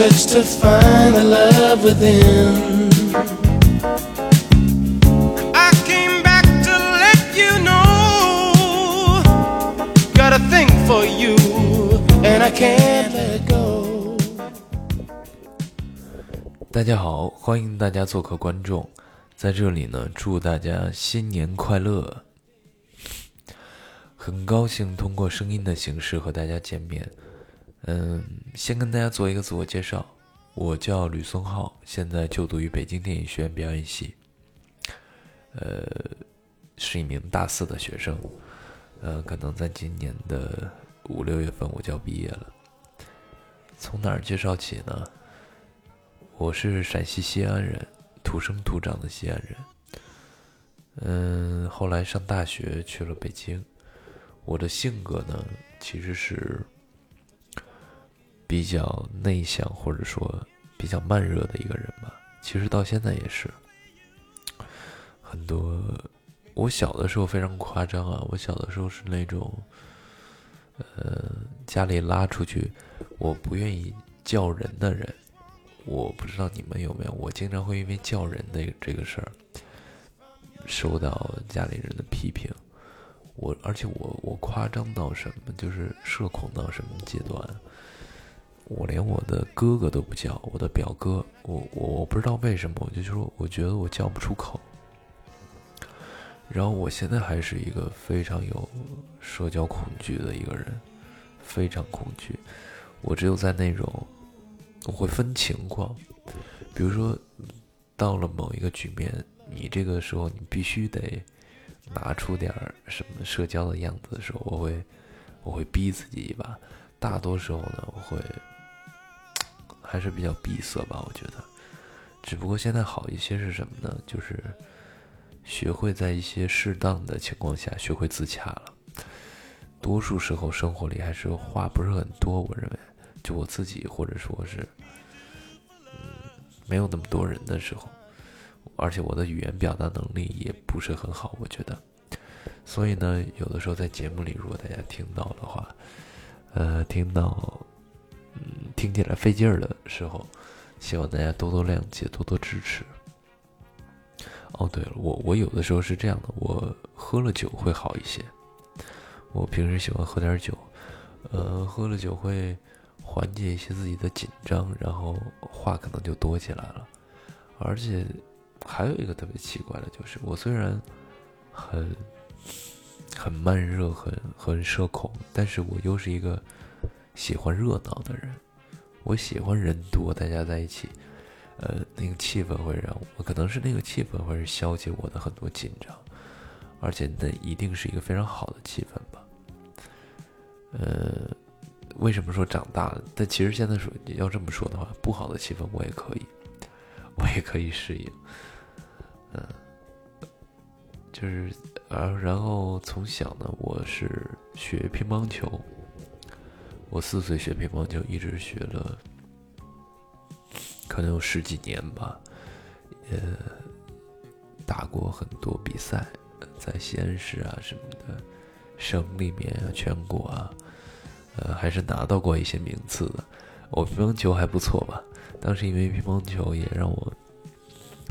search to find the love within. I came back to let you know. Got a thing for you, and I can't let go. 大家好，欢迎大家做客观众，在这里呢，祝大家新年快乐。很高兴通过声音的形式和大家见面。嗯，先跟大家做一个自我介绍，我叫吕松浩，现在就读于北京电影学院表演系，呃，是一名大四的学生。呃，可能在今年的五六月份我就要毕业了。从哪儿介绍起呢？我是陕西西安人，土生土长的西安人。嗯，后来上大学去了北京。我的性格呢，其实是比较内向，或者说比较慢热的一个人吧。其实到现在也是。很多，我小的时候非常夸张啊！我小的时候是那种，呃，家里拉出去，我不愿意叫人的人。我不知道你们有没有，我经常会因为叫人的这个事儿，受到家里人的批评。我而且我我夸张到什么，就是社恐到什么阶段？我连我的哥哥都不叫，我的表哥，我我我不知道为什么，我就说我觉得我叫不出口。然后我现在还是一个非常有社交恐惧的一个人，非常恐惧。我只有在那种我会分情况，比如说到了某一个局面，你这个时候你必须得。拿出点什么社交的样子的时候，我会，我会逼自己一把。大多时候呢，我会还是比较闭塞吧，我觉得。只不过现在好一些是什么呢？就是学会在一些适当的情况下学会自洽了。多数时候生活里还是话不是很多，我认为，就我自己或者说是，嗯，没有那么多人的时候。而且我的语言表达能力也不是很好，我觉得，所以呢，有的时候在节目里，如果大家听到的话，呃，听到，嗯，听起来费劲儿的时候，希望大家多多谅解，多多支持。哦，对了，我我有的时候是这样的，我喝了酒会好一些。我平时喜欢喝点酒，呃，喝了酒会缓解一些自己的紧张，然后话可能就多起来了，而且。还有一个特别奇怪的就是，我虽然很很慢热、很很社恐，但是我又是一个喜欢热闹的人。我喜欢人多，大家在一起，呃，那个气氛会让我，可能是那个气氛会消解我的很多紧张，而且那一定是一个非常好的气氛吧。呃，为什么说长大了？但其实现在说要这么说的话，不好的气氛我也可以，我也可以适应。嗯，就是，呃，然后从小呢，我是学乒乓球，我四岁学乒乓球，一直学了，可能有十几年吧，呃，打过很多比赛，在西安市啊什么的，省里面啊，全国啊，呃，还是拿到过一些名次的。我乒乓球还不错吧？当时因为乒乓球也让我。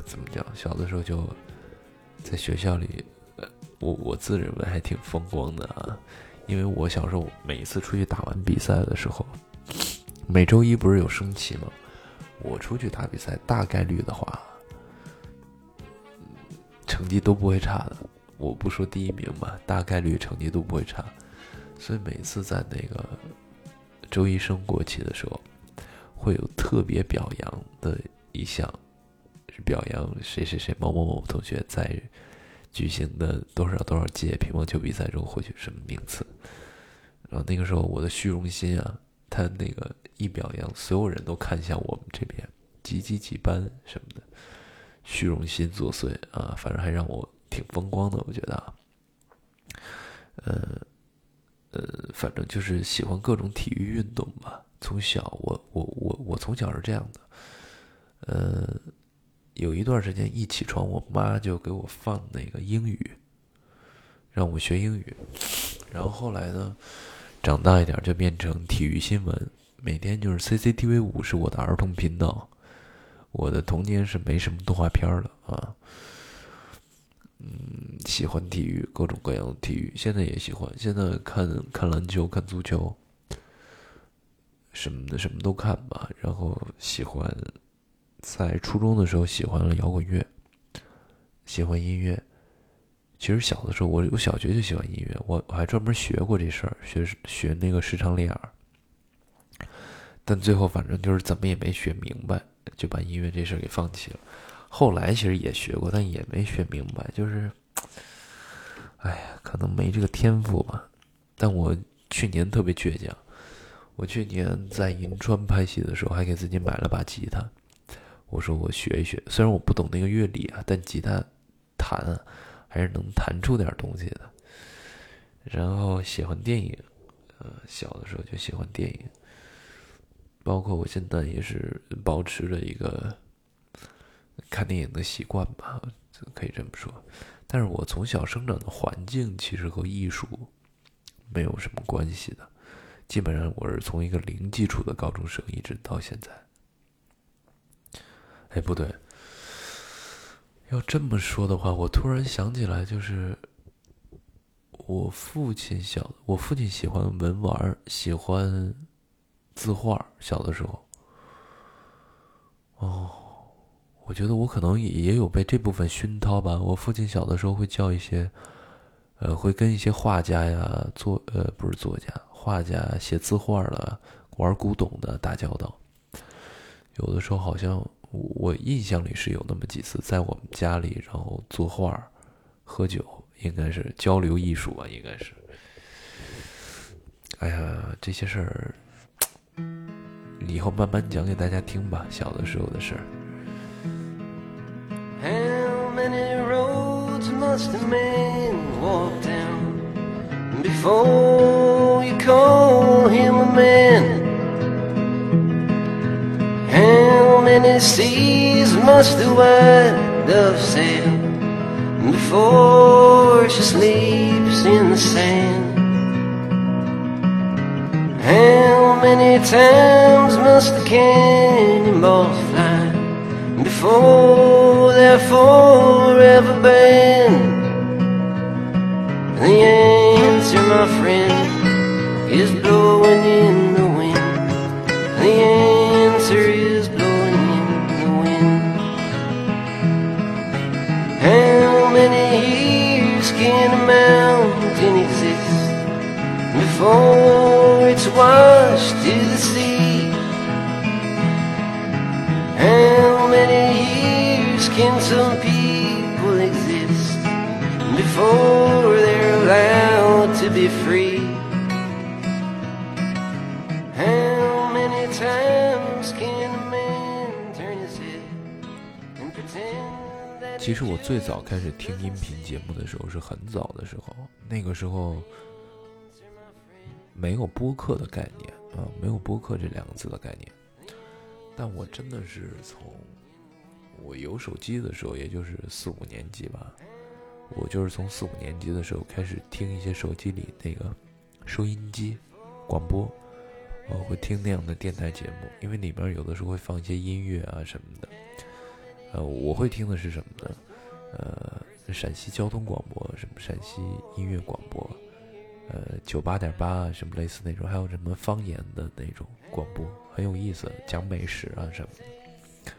怎么讲？小的时候就在学校里，我我自认为还挺风光的啊。因为我小时候每一次出去打完比赛的时候，每周一不是有升旗吗？我出去打比赛，大概率的话，成绩都不会差的。我不说第一名吧，大概率成绩都不会差。所以每次在那个周一升国旗的时候，会有特别表扬的一项。是表扬谁谁谁某某某同学在举行的多少多少届乒乓球比赛中获取什么名次，然后那个时候我的虚荣心啊，他那个一表扬，所有人都看向我们这边，几几几班什么的，虚荣心作祟啊，反正还让我挺风光的，我觉得啊，呃呃，反正就是喜欢各种体育运动吧。从小我我我我从小是这样的，呃。有一段时间一起床，我妈就给我放那个英语，让我学英语。然后后来呢，长大一点就变成体育新闻，每天就是 CCTV 五是我的儿童频道，我的童年是没什么动画片的啊。嗯，喜欢体育，各种各样的体育，现在也喜欢。现在看看篮球，看足球，什么的什么都看吧。然后喜欢，在初中的时候喜欢了摇滚乐，喜欢音乐。其实小的时候，我我小学就喜欢音乐，我我还专门学过这事儿，学学那个视唱练耳。但最后反正就是怎么也没学明白，就把音乐这事儿给放弃了。后来其实也学过，但也没学明白，就是，哎呀，可能没这个天赋吧。但我去年特别倔强，我去年在银川拍戏的时候，还给自己买了把吉他。我说我学一学，虽然我不懂那个乐理啊，但吉他弹还是能弹出点东西的。然后喜欢电影，呃，小的时候就喜欢电影，包括我现在也是保持着一个。看电影的习惯吧，可以这么说。但是我从小生长的环境其实和艺术没有什么关系的，基本上我是从一个零基础的高中生一直到现在。哎，不对，要这么说的话，我突然想起来，就是我父亲小，我父亲喜欢文玩，喜欢字画，小的时候。哦。我觉得我可能也也有被这部分熏陶吧。我父亲小的时候会叫一些，呃，会跟一些画家呀、作呃不是作家、画家写字画的、玩古董的打交道。有的时候好像我印象里是有那么几次在我们家里，然后作画、喝酒，应该是交流艺术吧，应该是。哎呀，这些事儿以后慢慢讲给大家听吧，小的时候的事儿。How many roads must a man walk down before you call him a man? How many seas must the white dove sail before she sleeps in the sand? How many times must the cannonballs fly before they're forever banned. The answer, my friend, is blowing in before it's washed to the sea? How many years can some people exist before they're allowed to be free? How many times can a man turn his head and pretend that 其实我最早开始听音频节目的时候是很早的时候，那个时候 没有播客的概念啊，没有播客这两个字的概念。但我真的是从我有手机的时候，也就是四五年级吧，我就是从四五年级的时候开始听一些手机里那个收音机广播，我会听那样的电台节目，因为里面有的时候会放一些音乐啊什么的。呃，我会听的是什么呢？呃，陕西交通广播，什么陕西音乐广播，呃，九八点八啊，什么类似那种，还有什么方言的那种广播。很有意思，讲美食啊什么的，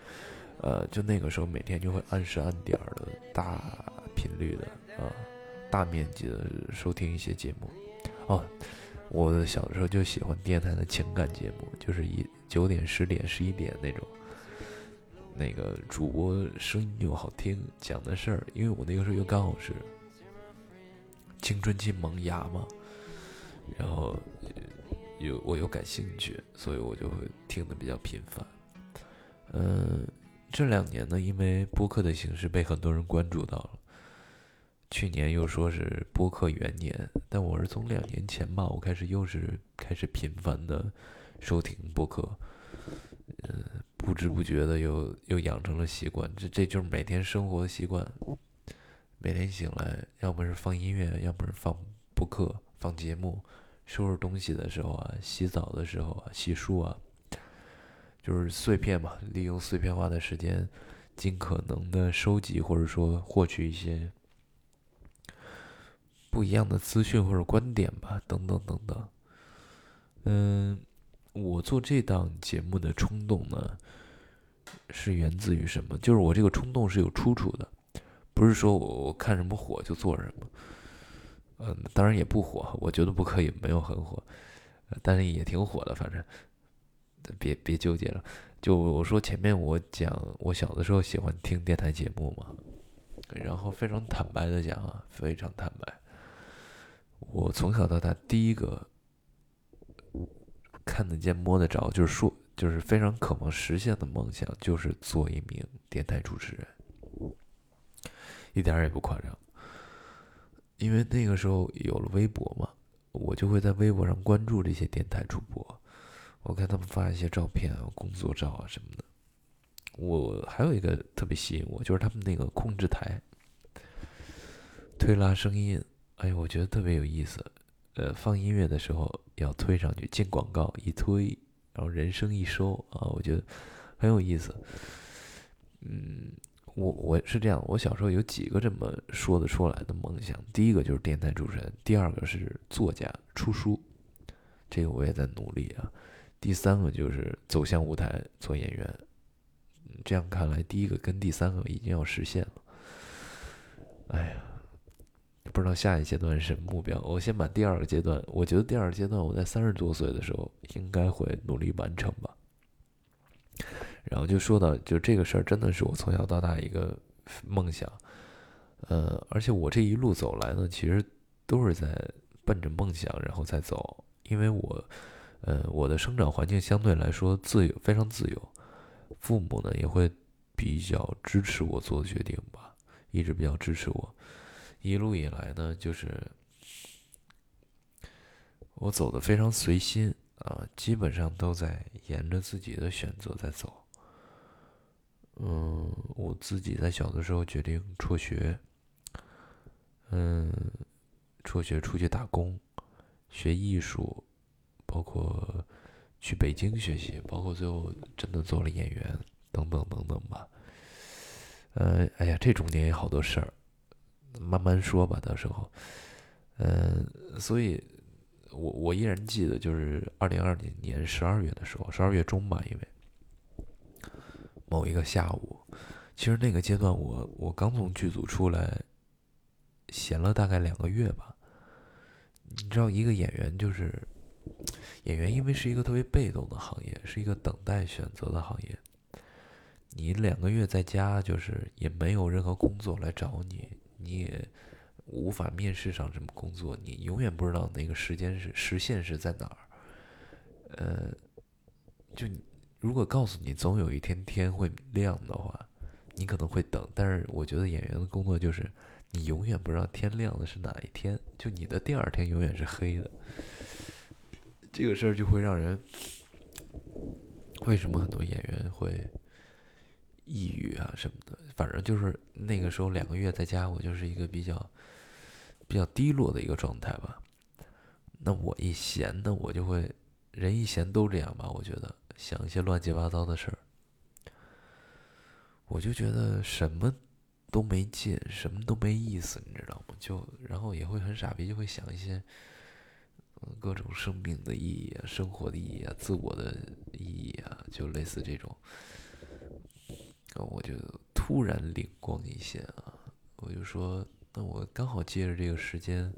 呃，就那个时候每天就会按时按点的大频率的啊，大面积的收听一些节目。哦，我小时候就喜欢电台的情感节目，就是一九点、十点、十一点那种，那个主播声音又好听，讲的事儿，因为我那个时候又刚好是青春期萌芽嘛，然后。有我有感兴趣，所以我就会听的比较频繁。嗯，这两年呢，因为播客的形式被很多人关注到了。去年又说是播客元年，但我是从两年前吧，我开始又是开始频繁的收听播客。嗯，不知不觉的又又养成了习惯，这这就是每天生活的习惯。每天醒来，要么是放音乐，要么是放播客、放节目。收拾东西的时候啊，洗澡的时候啊，洗漱啊，就是碎片嘛，利用碎片化的时间，尽可能的收集或者说获取一些不一样的资讯或者观点吧，等等等等。嗯，我做这档节目的冲动呢，是源自于什么？就是我这个冲动是有出处的，不是说我我看什么火就做什么。嗯，当然也不火，我觉得不可以，没有很火，但是也挺火的，反正别别纠结了。就我说前面我讲我小的时候喜欢听电台节目嘛，然后非常坦白的讲啊，非常坦白，我从小到大第一个看得见摸得着，就是说就是非常渴望实现的梦想，就是做一名电台主持人，一点也不夸张。因为那个时候有了微博嘛，我就会在微博上关注这些电台主播，我看他们发一些照片啊、工作照啊什么的。我还有一个特别吸引我，就是他们那个控制台推拉声音，哎呦，我觉得特别有意思。呃，放音乐的时候要推上去，进广告一推，然后人声一收啊，我觉得很有意思。嗯。我我是这样，我小时候有几个这么说得出来的梦想，第一个就是电台主持人，第二个是作家出书，这个我也在努力啊，第三个就是走向舞台做演员，这样看来，第一个跟第三个已经要实现了。哎呀，不知道下一阶段是什么目标，我先把第二个阶段，我觉得第二个阶段我在三十多岁的时候应该会努力完成吧。然后就说到，就这个事儿真的是我从小到大一个梦想，呃，而且我这一路走来呢，其实都是在奔着梦想然后再走，因为我，呃，我的生长环境相对来说自由，非常自由，父母呢也会比较支持我做的决定吧，一直比较支持我，一路以来呢，就是我走的非常随心啊，基本上都在沿着自己的选择在走。嗯，我自己在小的时候决定辍学，嗯，辍学出去打工，学艺术，包括去北京学习，包括最后真的做了演员，等等等等吧。呃，哎呀，这中间也好多事儿，慢慢说吧，到时候。嗯，所以我我依然记得，就是二零二零年十二月的时候，十二月中吧，因为。某一个下午，其实那个阶段，我我刚从剧组出来，闲了大概两个月吧。你知道，一个演员就是演员，因为是一个特别被动的行业，是一个等待选择的行业。你两个月在家，就是也没有任何工作来找你，你也无法面试上什么工作，你永远不知道那个时间是时限是在哪儿。呃，就你。如果告诉你总有一天天会亮的话，你可能会等。但是我觉得演员的工作就是，你永远不知道天亮的是哪一天，就你的第二天永远是黑的。这个事儿就会让人，为什么很多演员会抑郁啊什么的？反正就是那个时候两个月在家，我就是一个比较比较低落的一个状态吧。那我一闲呢，我就会人一闲都这样吧，我觉得。想一些乱七八糟的事儿，我就觉得什么都没劲，什么都没意思，你知道吗？就然后也会很傻逼，就会想一些各种生命的意义啊、生活的意义啊、自我的意义啊，就类似这种。我就突然灵光一现啊，我就说，那我刚好借着这个时间，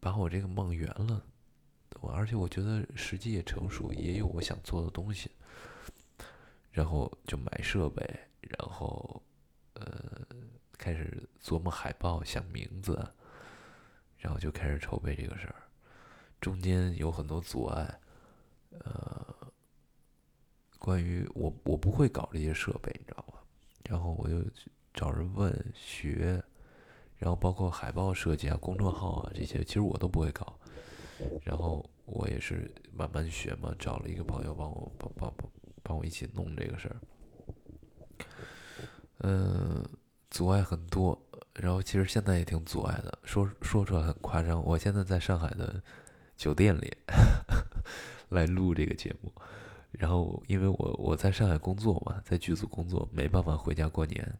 把我这个梦圆了。而且我觉得时机也成熟，也有我想做的东西，然后就买设备，然后呃开始琢磨海报、想名字，然后就开始筹备这个事儿。中间有很多阻碍，呃，关于我我不会搞这些设备，你知道吗？然后我就找人问学，然后包括海报设计啊、公众号啊这些，其实我都不会搞。然后我也是慢慢学嘛，找了一个朋友帮我帮帮帮帮我一起弄这个事儿。嗯，阻碍很多，然后其实现在也挺阻碍的，说说出来很夸张。我现在在上海的酒店里 来录这个节目。然后因为我我在上海工作嘛，在剧组工作，没办法回家过年，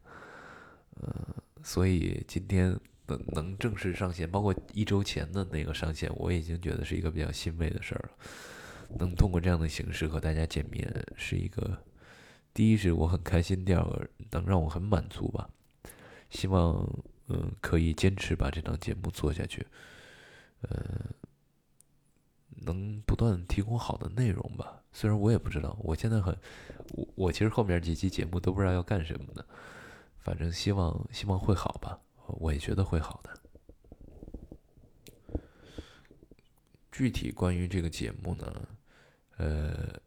嗯，所以今天能能正式上线，包括一周前的那个上线，我已经觉得是一个比较欣慰的事儿了。能通过这样的形式和大家见面，是一个第一是我很开心，第二个能让我很满足吧。希望嗯可以坚持把这档节目做下去，呃，能不断提供好的内容吧。虽然我也不知道，我现在很我我其实后面几期节目都不知道要干什么的，反正希望希望会好吧，我也觉得会好的。具体关于这个节目呢？呃，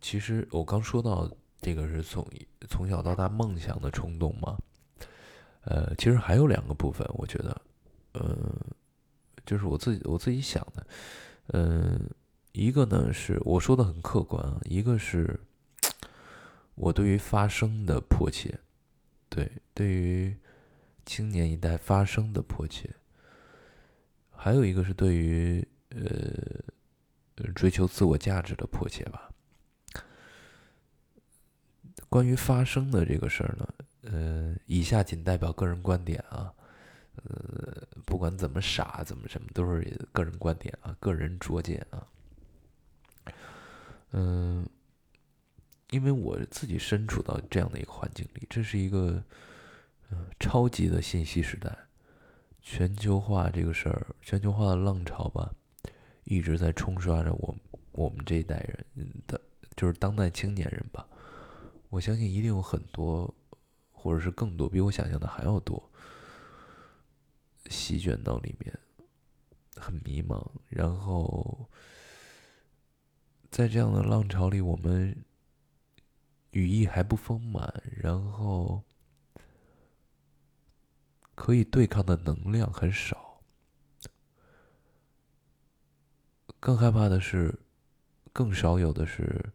其实我刚说到这个是从从小到大梦想的冲动嘛，呃，其实还有两个部分，我觉得，呃，就是我自己我自己想的，嗯，一个呢是我说的很客观啊，一个是我对于发声的迫切，对，对于青年一代发声的迫切，还有一个是对于呃。追求自我价值的迫切吧。关于发声的这个事儿呢，呃，以下仅代表个人观点啊，呃，不管怎么傻怎么什么，都是个人观点啊，个人拙见啊。嗯，因为我自己身处到这样的一个环境里，这是一个嗯超级的信息时代，全球化这个事儿，全球化的浪潮吧。一直在冲刷着我我们这一代人的，就是当代青年人吧。我相信一定有很多，或者是更多，比我想象的还要多，席卷到里面，很迷茫。然后，在这样的浪潮里，我们羽翼还不丰满，然后可以对抗的能量很少。更害怕的是，更少有的是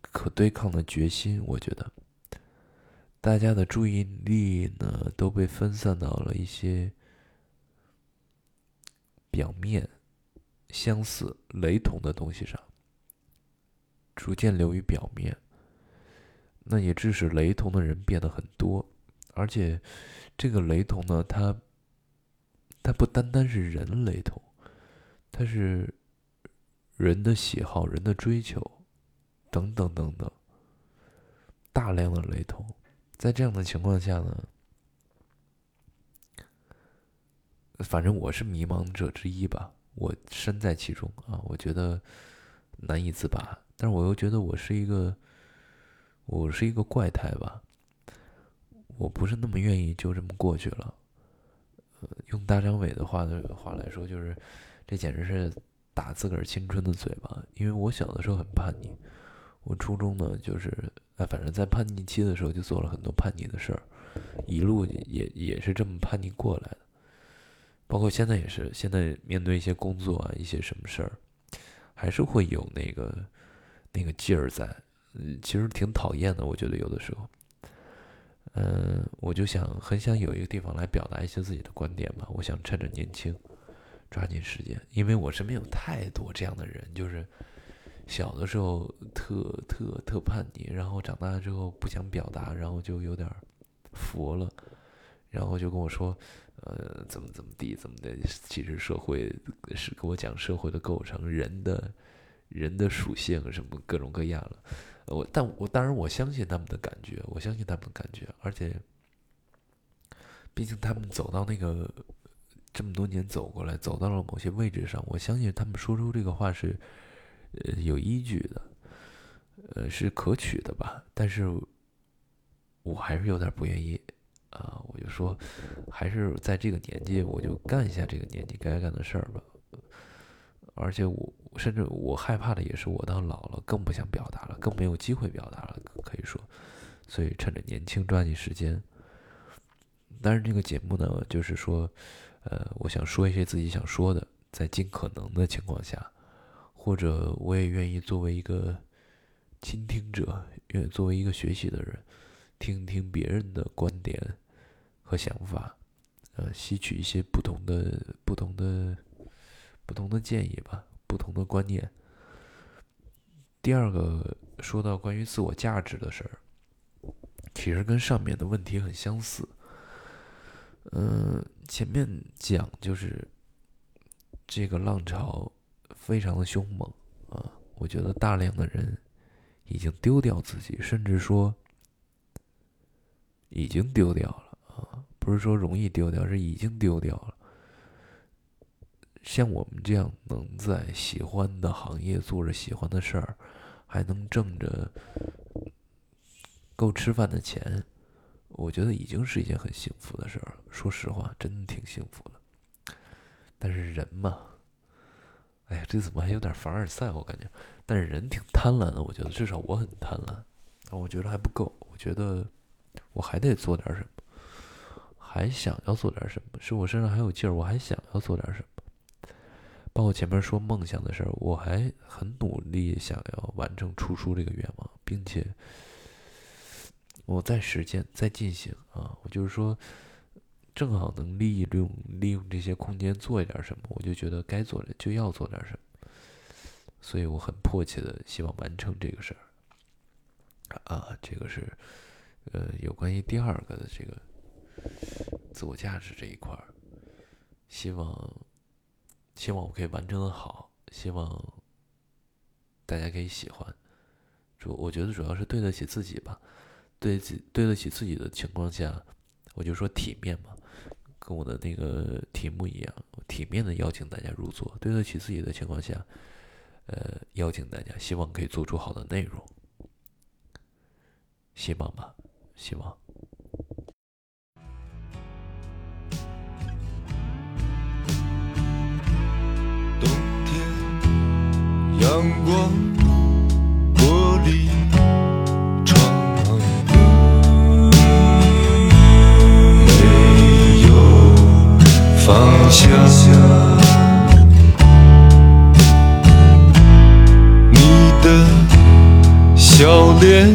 可对抗的决心。我觉得，大家的注意力呢都被分散到了一些表面、相似、雷同的东西上，逐渐流于表面。那也致使雷同的人变得很多，而且这个雷同呢，它它不单单是人雷同。它是人的喜好、人的追求，等等等等，大量的雷同。在这样的情况下呢，反正我是迷茫者之一吧，我身在其中啊，我觉得难以自拔。但是我又觉得我是一个，我是一个怪胎吧，我不是那么愿意就这么过去了。呃，用大张伟的话的话来说，就是。这简直是打自个儿青春的嘴巴，因为我小的时候很叛逆，我初中呢就是，哎，反正在叛逆期的时候就做了很多叛逆的事儿，一路也也是这么叛逆过来的，包括现在也是，现在面对一些工作啊，一些什么事儿，还是会有那个那个劲儿在，嗯，其实挺讨厌的，我觉得有的时候，嗯，我就想很想有一个地方来表达一些自己的观点吧，我想趁着年轻。抓紧时间，因为我身边有太多这样的人，就是小的时候特特特叛逆，然后长大之后不想表达，然后就有点佛了，然后就跟我说，呃，怎么怎么地，怎么的。其实社会是给我讲社会的构成，人的人的属性什么各种各样了。我但我当然我相信他们的感觉，我相信他们的感觉，而且毕竟他们走到那个。这么多年走过来，走到了某些位置上，我相信他们说出这个话是，呃，有依据的，呃，是可取的吧。但是，我还是有点不愿意，啊，我就说，还是在这个年纪，我就干一下这个年纪该干的事儿吧。而且，我甚至我害怕的也是，我到老了更不想表达了，更没有机会表达了，可以说。所以，趁着年轻，抓紧时间。但是，这个节目呢，就是说。呃，我想说一些自己想说的，在尽可能的情况下，或者我也愿意作为一个倾听者，愿作为一个学习的人，听听别人的观点和想法，呃，吸取一些不同的、不同的、不同的建议吧，不同的观念。第二个说到关于自我价值的事儿，其实跟上面的问题很相似。嗯，前面讲就是这个浪潮非常的凶猛啊，我觉得大量的人已经丢掉自己，甚至说已经丢掉了啊，不是说容易丢掉，是已经丢掉了。像我们这样能在喜欢的行业做着喜欢的事儿，还能挣着够吃饭的钱。我觉得已经是一件很幸福的事儿了。说实话，真的挺幸福的。但是人嘛，哎呀，这怎么还有点凡尔赛？我感觉，但是人挺贪婪的。我觉得至少我很贪婪，我觉得还不够。我觉得我还得做点什么，还想要做点什么。是我身上还有劲儿，我还想要做点什么。包括前面说梦想的事儿，我还很努力想要完成出书这个愿望，并且。我在实践，在进行啊！我就是说，正好能利用利用这些空间做一点什么，我就觉得该做的就要做点什么，所以我很迫切的希望完成这个事儿啊！这个是呃，有关于第二个的这个自我价值这一块儿，希望希望我可以完成的好，希望大家可以喜欢，主我觉得主要是对得起自己吧。对自对得起自己的情况下，我就说体面嘛，跟我的那个题目一样，体面的邀请大家入座。对得起自己的情况下，呃，邀请大家，希望可以做出好的内容，希望吧，希望。阳光，玻璃窗没有方向，你的笑脸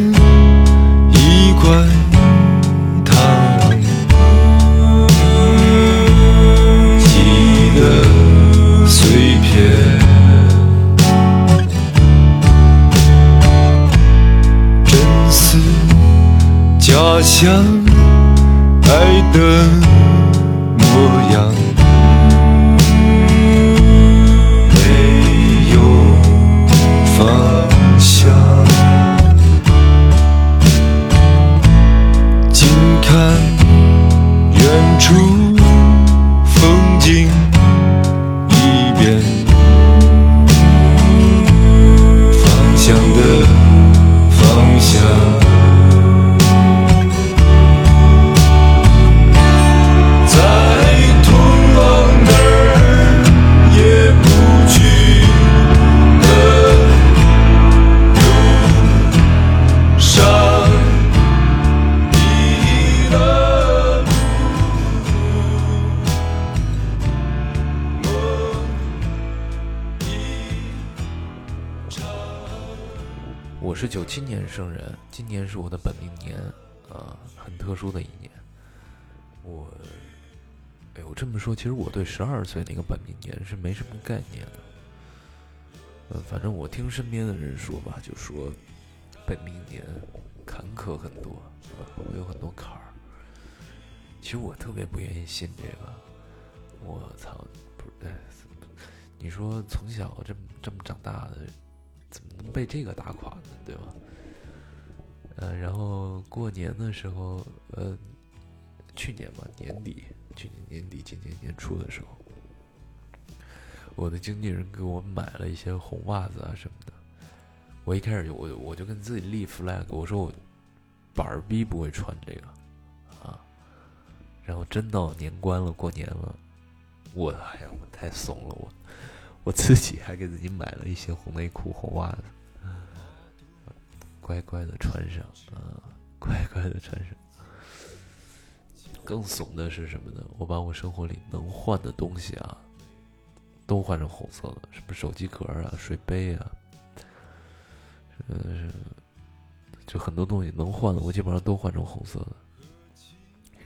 一块。相爱的是我的本命年，啊，很特殊的一年。我，哎，我这么说，其实我对十二岁那个本命年是没什么概念的。嗯，反正我听身边的人说吧，就说本命年坎坷很多，会有很多坎儿。其实我特别不愿意信这个。我操，不是，你说从小这么这么长大的，怎么能被这个打垮呢？对吧？呃，然后过年的时候，呃，去年吧，年底，去年年底，今年年初的时候，我的经纪人给我买了一些红袜子啊什么的。我一开始就我我就跟自己立 flag，我说我板儿逼不会穿这个啊。然后真到年关了，过年了，我哎呀，我太怂了，我我自己还给自己买了一些红内裤、红袜子。乖乖的穿上啊，乖乖的穿上。更怂的是什么呢？我把我生活里能换的东西啊，都换成红色的，什么手机壳啊、水杯啊，嗯，就很多东西能换的，我基本上都换成红色的。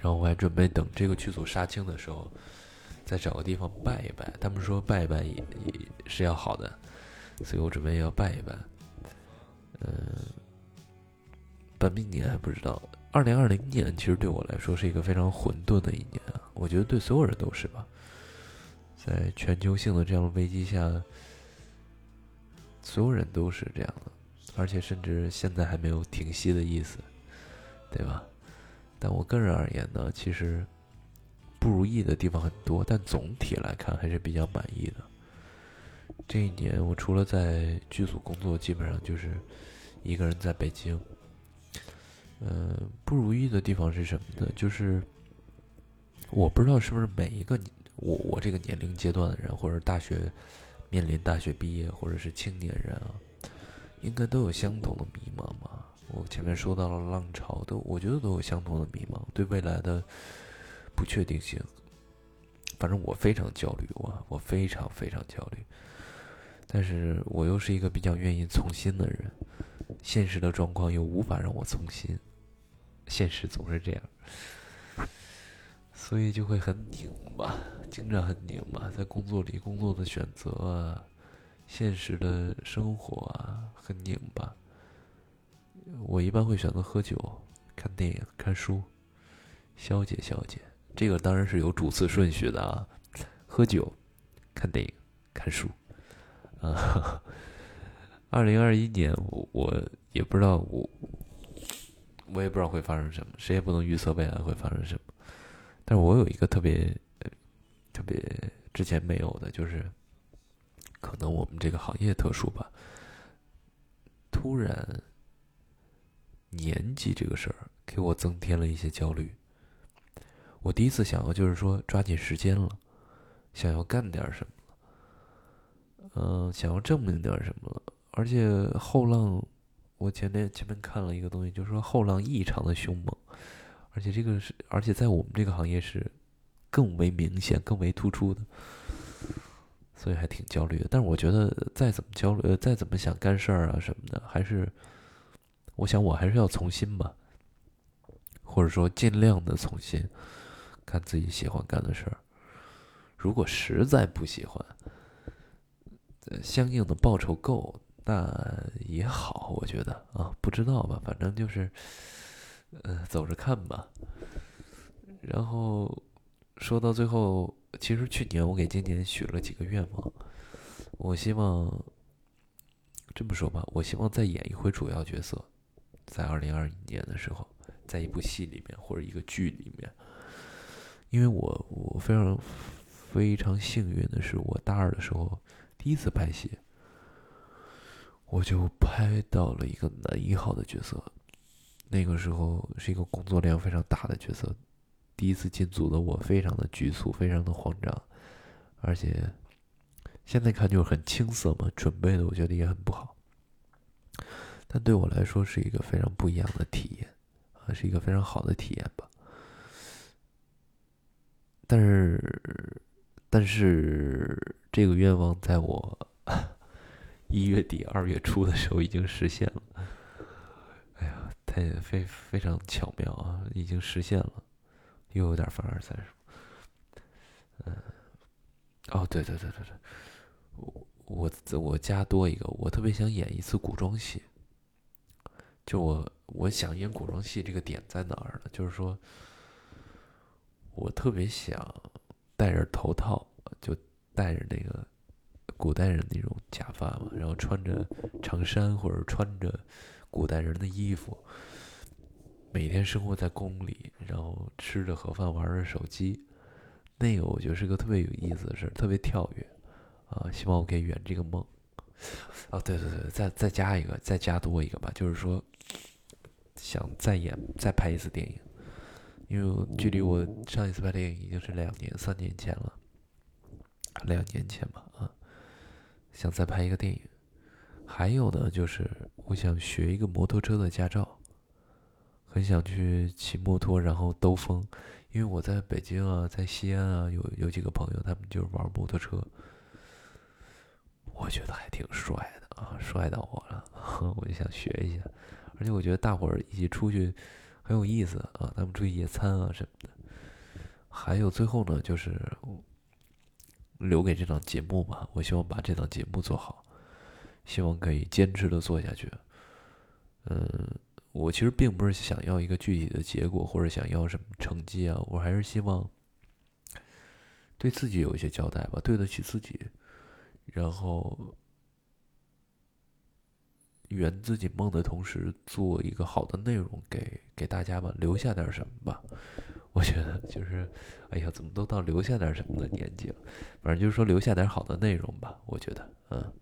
然后我还准备等这个剧组杀青的时候，再找个地方拜一拜。他们说拜一拜也也是要好的，所以我准备要拜一拜。嗯，本命年还不知道。二零二零年其实对我来说是一个非常混沌的一年啊，我觉得对所有人都是吧。在全球性的这样的危机下，所有人都是这样的，而且甚至现在还没有停息的意思，对吧？但我个人而言呢，其实不如意的地方很多，但总体来看还是比较满意的。这一年，我除了在剧组工作，基本上就是一个人在北京。嗯，不如意的地方是什么呢？就是我不知道是不是每一个我我这个年龄阶段的人，或者大学面临大学毕业，或者是青年人啊，应该都有相同的迷茫吧。我前面说到了浪潮，都我觉得都有相同的迷茫，对未来的不确定性。反正我非常焦虑，我我非常非常焦虑。但是我又是一个比较愿意从心的人，现实的状况又无法让我从心。现实总是这样，所以就会很拧巴，经常很拧巴。在工作里，工作的选择啊，现实的生活啊，很拧巴。我一般会选择喝酒、看电影、看书，消解消解。这个当然是有主次顺序的啊，喝酒、看电影、看书。啊，二零二一年，我我也不知道我。我也不知道会发生什么，谁也不能预测未来会发生什么。但是我有一个特别、特别之前没有的，就是可能我们这个行业特殊吧。突然，年纪这个事儿给我增添了一些焦虑。我第一次想要就是说抓紧时间了，想要干点什么了，嗯，想要证明点什么了，而且后浪。我前面前面看了一个东西，就是说后浪异常的凶猛，而且这个是，而且在我们这个行业是更为明显、更为突出的，所以还挺焦虑的。但是我觉得再怎么焦虑，再怎么想干事儿啊什么的，还是我想我还是要从心吧，或者说尽量的从心干自己喜欢干的事儿。如果实在不喜欢，相应的报酬够。那也好，我觉得啊，不知道吧，反正就是，呃，走着看吧。然后说到最后，其实去年我给今年许了几个愿望，我希望这么说吧，我希望再演一回主要角色，在二零二一年的时候，在一部戏里面或者一个剧里面，因为我我非常非常幸运的是，我大二的时候第一次拍戏。我就拍到了一个男一号的角色，那个时候是一个工作量非常大的角色，第一次进组的我非常的局促，非常的慌张，而且现在看就是很青涩嘛，准备的我觉得也很不好，但对我来说是一个非常不一样的体验，啊，是一个非常好的体验吧。但是，但是这个愿望在我。一月底、二月初的时候已经实现了，哎呀，太非非常巧妙啊！已经实现了，又有点凡尔赛，嗯，哦，对对对对对，我我我加多一个，我特别想演一次古装戏。就我我想演古装戏这个点在哪儿呢？就是说，我特别想戴着头套，就戴着那个。古代人那种假发嘛，然后穿着长衫或者穿着古代人的衣服，每天生活在宫里，然后吃着盒饭，玩着手机，那个我觉得是个特别有意思的事，特别跳跃啊！希望我可以圆这个梦。哦，对对对，再再加一个，再加多一个吧，就是说想再演再拍一次电影，因为距离我上一次拍电影已经是两年、三年前了，两年前吧，啊。想再拍一个电影，还有呢，就是我想学一个摩托车的驾照，很想去骑摩托，然后兜风。因为我在北京啊，在西安啊，有有几个朋友，他们就是玩摩托车，我觉得还挺帅的啊，帅到我了，我就想学一下。而且我觉得大伙儿一起出去很有意思啊，他们出去野餐啊什么的。还有最后呢，就是留给这档节目吧。我希望把这档节目做好，希望可以坚持的做下去。嗯，我其实并不是想要一个具体的结果，或者想要什么成绩啊，我还是希望对自己有一些交代吧，对得起自己，然后圆自己梦的同时，做一个好的内容给给大家吧，留下点什么吧。我觉得就是，哎呀，怎么都到留下点什么的年纪了？反正就是说留下点好的内容吧。我觉得，嗯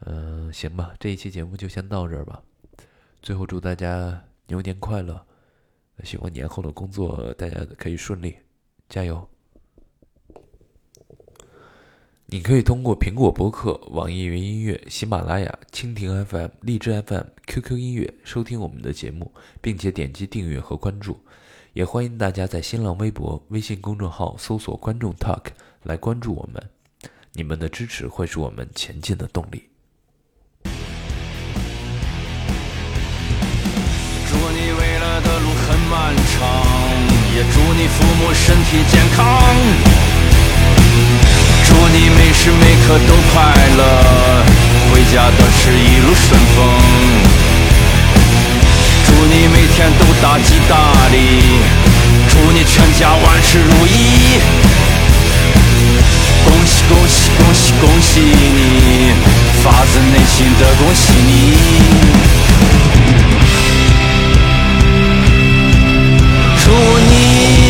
嗯，行吧，这一期节目就先到这儿吧。最后祝大家牛年快乐，希望年后的工作大家可以顺利，加油！你可以通过苹果播客、网易云音乐、喜马拉雅、蜻蜓 FM、荔枝 FM、QQ 音乐收听我们的节目，并且点击订阅和关注。也欢迎大家在新浪微博、微信公众号搜索“观众 Talk” 来关注我们，你们的支持会是我们前进的动力。祝你未来的路很漫长，也祝你父母身体健康，祝你每时每刻都快乐，回家的是一路顺风。祝你每天都大吉大利祝你全家万事如意恭喜恭喜恭喜恭喜你发自内心的恭喜你。祝你